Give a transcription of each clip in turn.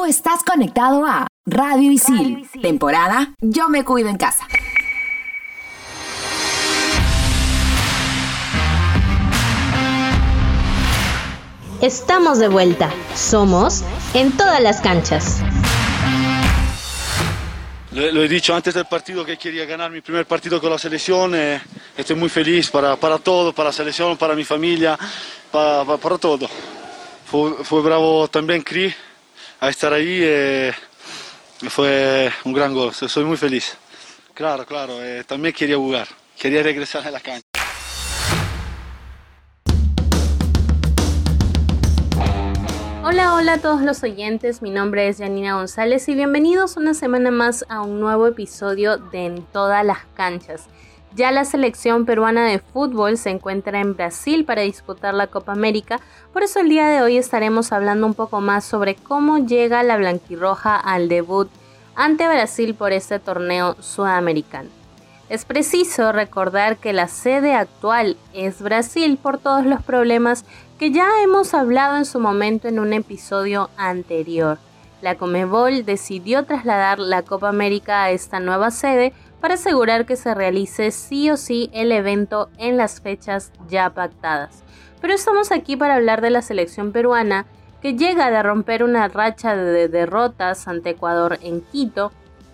Tú estás conectado a Radio Isil, temporada Yo me cuido en casa. Estamos de vuelta. Somos en todas las canchas. Lo, he dicho antes del partido que quería ganar mi primer partido con la selección. Eh, estoy muy feliz para, para, todo, para la selección, para mi familia, para, para, todo. Fue, fue, bravo también Cri a estar ahí. Eh, fue un gran gol. Soy muy feliz. Claro, claro. Eh, también quería jugar. Quería regresar a la cancha. Hola, hola a todos los oyentes, mi nombre es Janina González y bienvenidos una semana más a un nuevo episodio de En todas las canchas. Ya la selección peruana de fútbol se encuentra en Brasil para disputar la Copa América, por eso el día de hoy estaremos hablando un poco más sobre cómo llega la blanquirroja al debut ante Brasil por este torneo sudamericano. Es preciso recordar que la sede actual es Brasil por todos los problemas que ya hemos hablado en su momento en un episodio anterior. La Comebol decidió trasladar la Copa América a esta nueva sede para asegurar que se realice sí o sí el evento en las fechas ya pactadas. Pero estamos aquí para hablar de la selección peruana que llega de romper una racha de derrotas ante Ecuador en Quito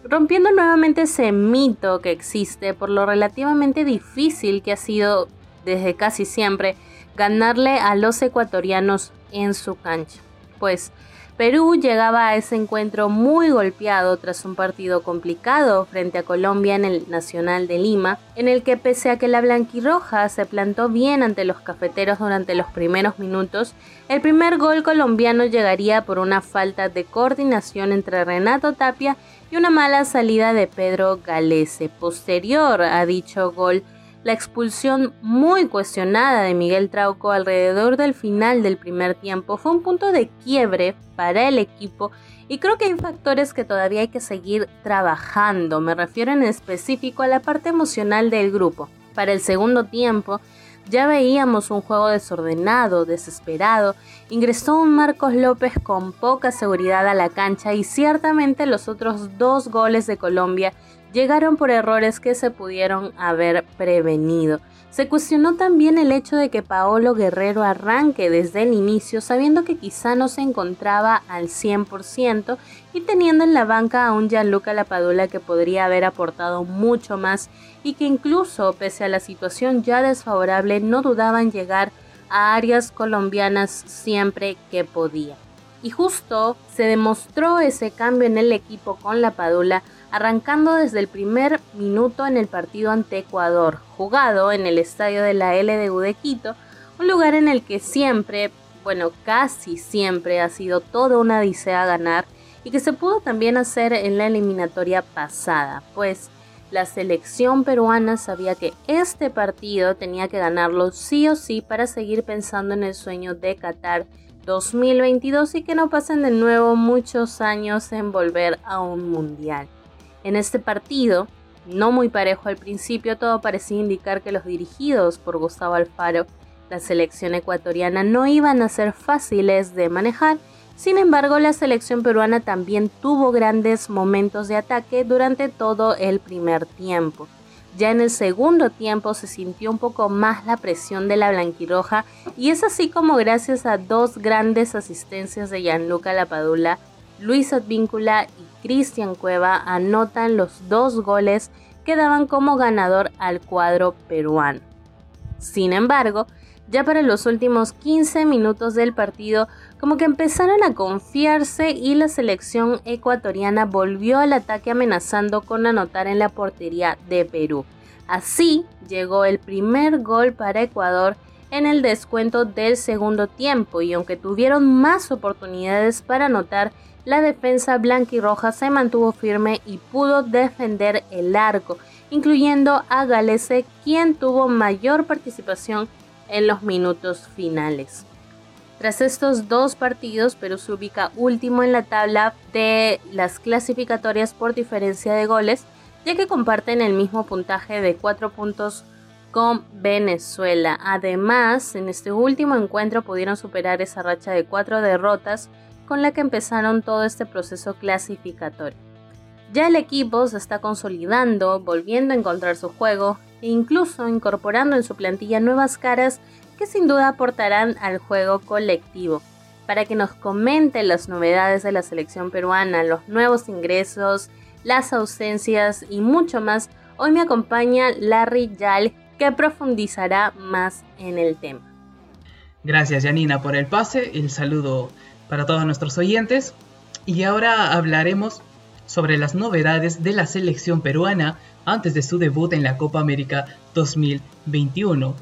rompiendo nuevamente ese mito que existe por lo relativamente difícil que ha sido desde casi siempre ganarle a los ecuatorianos en su cancha. Pues Perú llegaba a ese encuentro muy golpeado tras un partido complicado frente a Colombia en el Nacional de Lima, en el que pese a que la blanquirroja se plantó bien ante los cafeteros durante los primeros minutos, el primer gol colombiano llegaría por una falta de coordinación entre Renato Tapia y una mala salida de Pedro Galese. Posterior a dicho gol, la expulsión muy cuestionada de Miguel Trauco alrededor del final del primer tiempo fue un punto de quiebre para el equipo y creo que hay factores que todavía hay que seguir trabajando. Me refiero en específico a la parte emocional del grupo. Para el segundo tiempo, ya veíamos un juego desordenado, desesperado. Ingresó un Marcos López con poca seguridad a la cancha y ciertamente los otros dos goles de Colombia llegaron por errores que se pudieron haber prevenido. Se cuestionó también el hecho de que Paolo Guerrero arranque desde el inicio sabiendo que quizá no se encontraba al 100% y teniendo en la banca a un Gianluca Lapadula que podría haber aportado mucho más y que incluso pese a la situación ya desfavorable no dudaba en llegar a áreas colombianas siempre que podía. Y justo se demostró ese cambio en el equipo con Lapadula arrancando desde el primer minuto en el partido ante Ecuador, jugado en el estadio de la LDU de Quito, un lugar en el que siempre, bueno, casi siempre ha sido toda una odisea ganar y que se pudo también hacer en la eliminatoria pasada, pues la selección peruana sabía que este partido tenía que ganarlo sí o sí para seguir pensando en el sueño de Qatar 2022 y que no pasen de nuevo muchos años en volver a un mundial. En este partido, no muy parejo al principio, todo parecía indicar que los dirigidos por Gustavo Alfaro, la selección ecuatoriana, no iban a ser fáciles de manejar. Sin embargo, la selección peruana también tuvo grandes momentos de ataque durante todo el primer tiempo. Ya en el segundo tiempo se sintió un poco más la presión de la blanquirroja y es así como gracias a dos grandes asistencias de Gianluca Lapadula, Luis Advíncula y Cristian Cueva anotan los dos goles que daban como ganador al cuadro peruano. Sin embargo, ya para los últimos 15 minutos del partido, como que empezaron a confiarse y la selección ecuatoriana volvió al ataque amenazando con anotar en la portería de Perú. Así llegó el primer gol para Ecuador en el descuento del segundo tiempo y aunque tuvieron más oportunidades para anotar, la defensa blanquirroja se mantuvo firme y pudo defender el arco, incluyendo a Galese, quien tuvo mayor participación en los minutos finales. Tras estos dos partidos, Perú se ubica último en la tabla de las clasificatorias por diferencia de goles, ya que comparten el mismo puntaje de 4 puntos con Venezuela. Además, en este último encuentro pudieron superar esa racha de cuatro derrotas con la que empezaron todo este proceso clasificatorio. Ya el equipo se está consolidando, volviendo a encontrar su juego e incluso incorporando en su plantilla nuevas caras que sin duda aportarán al juego colectivo. Para que nos comente las novedades de la selección peruana, los nuevos ingresos, las ausencias y mucho más, hoy me acompaña Larry Yal, que profundizará más en el tema. Gracias Janina por el pase, el saludo para todos nuestros oyentes y ahora hablaremos sobre las novedades de la selección peruana antes de su debut en la Copa América 2021.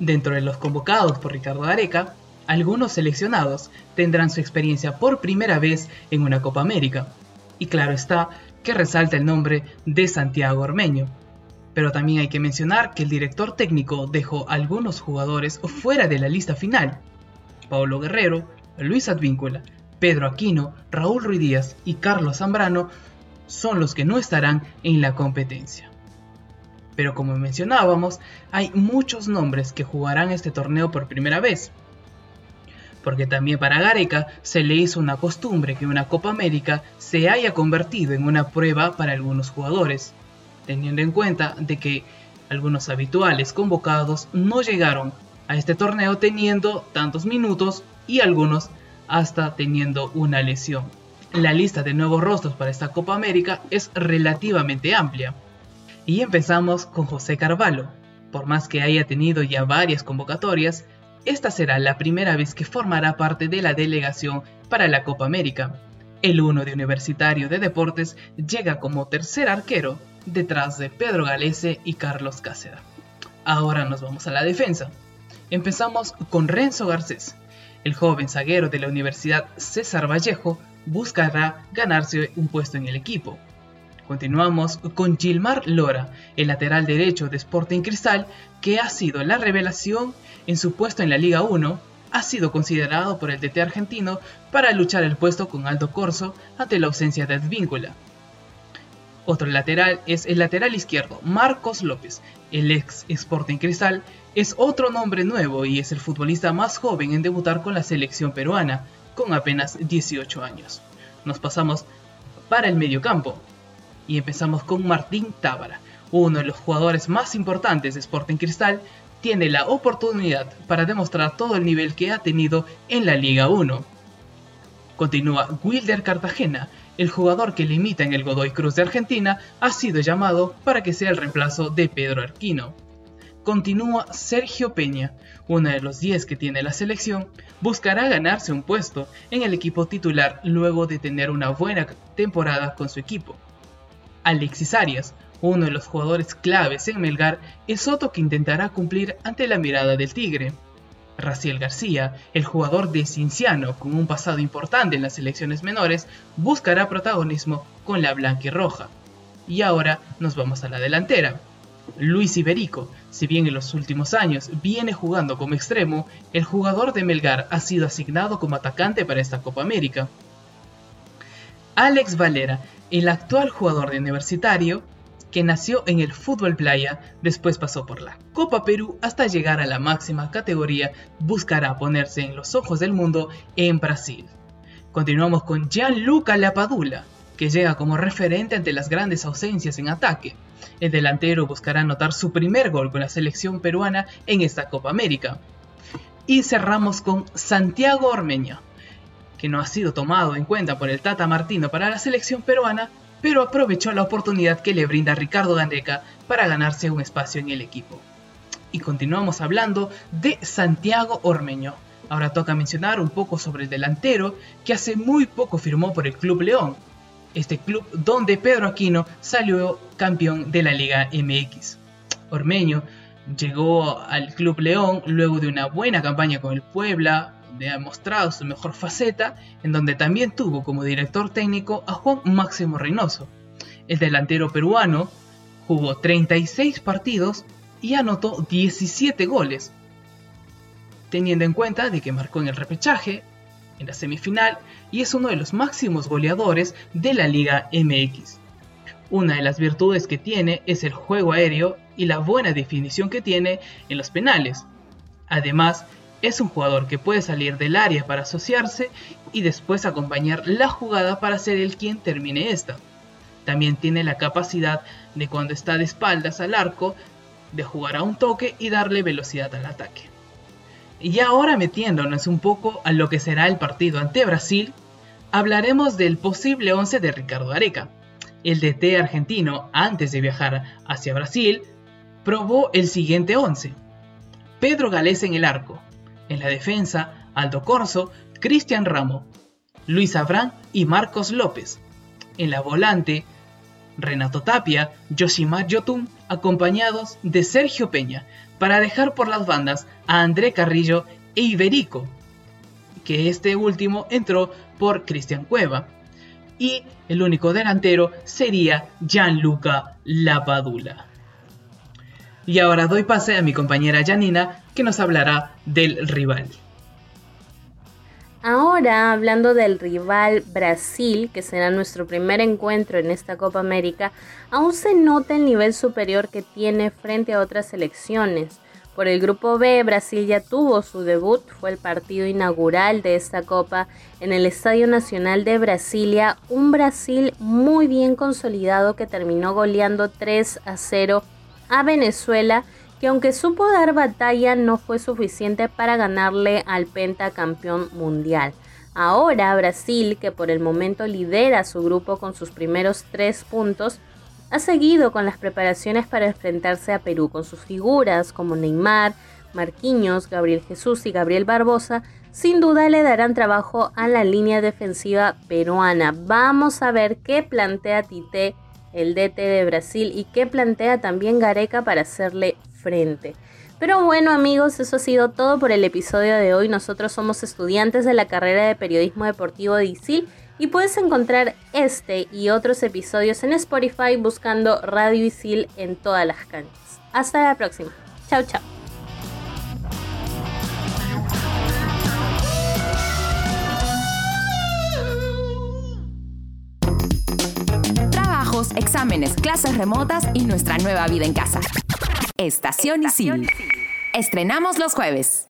Dentro de los convocados por Ricardo Areca, algunos seleccionados tendrán su experiencia por primera vez en una Copa América. Y claro está que resalta el nombre de Santiago Ormeño. Pero también hay que mencionar que el director técnico dejó algunos jugadores fuera de la lista final. Paulo Guerrero, Luis Advíncula, Pedro Aquino, Raúl Ruiz Díaz y Carlos Zambrano son los que no estarán en la competencia. Pero como mencionábamos, hay muchos nombres que jugarán este torneo por primera vez. Porque también para Gareca se le hizo una costumbre que una Copa América se haya convertido en una prueba para algunos jugadores, teniendo en cuenta de que algunos habituales convocados no llegaron a este torneo teniendo tantos minutos y algunos hasta teniendo una lesión la lista de nuevos rostros para esta Copa América es relativamente amplia. Y empezamos con José Carvalho. Por más que haya tenido ya varias convocatorias, esta será la primera vez que formará parte de la delegación para la Copa América. El uno de Universitario de Deportes llega como tercer arquero, detrás de Pedro Galese y Carlos Cáceres. Ahora nos vamos a la defensa. Empezamos con Renzo Garcés. El joven zaguero de la Universidad César Vallejo buscará ganarse un puesto en el equipo. Continuamos con Gilmar Lora, el lateral derecho de Sporting Cristal, que ha sido la revelación en su puesto en la Liga 1, ha sido considerado por el DT argentino para luchar el puesto con Aldo Corso ante la ausencia de Advíncula. Otro lateral es el lateral izquierdo, Marcos López, el ex Sporting Cristal, es otro nombre nuevo y es el futbolista más joven en debutar con la selección peruana, con apenas 18 años. Nos pasamos para el mediocampo y empezamos con Martín Tábara, uno de los jugadores más importantes de Sporting Cristal, tiene la oportunidad para demostrar todo el nivel que ha tenido en la Liga 1. Continúa Wilder Cartagena, el jugador que limita en el Godoy Cruz de Argentina, ha sido llamado para que sea el reemplazo de Pedro Arquino continúa Sergio Peña, uno de los 10 que tiene la selección, buscará ganarse un puesto en el equipo titular luego de tener una buena temporada con su equipo. Alexis Arias, uno de los jugadores claves en Melgar, es otro que intentará cumplir ante la mirada del Tigre. Raciel García, el jugador de Cinciano con un pasado importante en las selecciones menores, buscará protagonismo con la blanca y roja. Y ahora nos vamos a la delantera. Luis Iberico, si bien en los últimos años viene jugando como extremo, el jugador de Melgar ha sido asignado como atacante para esta Copa América. Alex Valera, el actual jugador de Universitario, que nació en el fútbol playa, después pasó por la Copa Perú hasta llegar a la máxima categoría, buscará ponerse en los ojos del mundo en Brasil. Continuamos con Gianluca Lapadula, que llega como referente ante las grandes ausencias en ataque. El delantero buscará anotar su primer gol con la selección peruana en esta Copa América. Y cerramos con Santiago Ormeño, que no ha sido tomado en cuenta por el Tata Martino para la selección peruana, pero aprovechó la oportunidad que le brinda Ricardo Gandeca para ganarse un espacio en el equipo. Y continuamos hablando de Santiago Ormeño. Ahora toca mencionar un poco sobre el delantero que hace muy poco firmó por el Club León, este club donde Pedro Aquino salió campeón de la Liga MX. Ormeño llegó al Club León luego de una buena campaña con el Puebla, ha mostrado su mejor faceta, en donde también tuvo como director técnico a Juan Máximo Reynoso. El delantero peruano jugó 36 partidos y anotó 17 goles, teniendo en cuenta de que marcó en el repechaje, en la semifinal y es uno de los máximos goleadores de la Liga MX. Una de las virtudes que tiene es el juego aéreo y la buena definición que tiene en los penales. Además, Es un jugador que puede salir del área para asociarse y después acompañar la jugada para ser el quien termine esta. También tiene la capacidad de cuando está de espaldas al arco, de jugar a un toque y darle velocidad al ataque. Y ahora metiéndonos un poco a lo que será el partido ante Brasil, hablaremos del posible 11 de Ricardo Areca. El DT argentino, antes de viajar hacia Brasil, probó el siguiente 11. Pedro Galés en el arco. En la defensa, Aldo Corso, Cristian Ramo, Luis Abrán y Marcos López. En la volante, Renato Tapia, Yoshimar Yotun, acompañados de Sergio Peña, para dejar por las bandas a André Carrillo e Iberico, que este último entró por Cristian Cueva. Y el único delantero sería Gianluca Lapadula. Y ahora doy pase a mi compañera Janina, que nos hablará del rival. Ahora, hablando del rival Brasil, que será nuestro primer encuentro en esta Copa América, aún se nota el nivel superior que tiene frente a otras selecciones. Por el grupo B, Brasil ya tuvo su debut, fue el partido inaugural de esta Copa en el Estadio Nacional de Brasilia, un Brasil muy bien consolidado que terminó goleando 3 a 0 a Venezuela que aunque supo dar batalla no fue suficiente para ganarle al pentacampeón mundial. Ahora Brasil, que por el momento lidera su grupo con sus primeros tres puntos, ha seguido con las preparaciones para enfrentarse a Perú con sus figuras como Neymar, Marquinhos, Gabriel Jesús y Gabriel Barbosa, sin duda le darán trabajo a la línea defensiva peruana. Vamos a ver qué plantea Tite, el DT de Brasil, y qué plantea también Gareca para hacerle frente. Pero bueno amigos, eso ha sido todo por el episodio de hoy. Nosotros somos estudiantes de la carrera de periodismo deportivo de ISIL y puedes encontrar este y otros episodios en Spotify buscando Radio ISIL en todas las canchas. Hasta la próxima. Chao, chao. Exámenes, clases remotas y nuestra nueva vida en casa. Estación Isil. Estrenamos los jueves.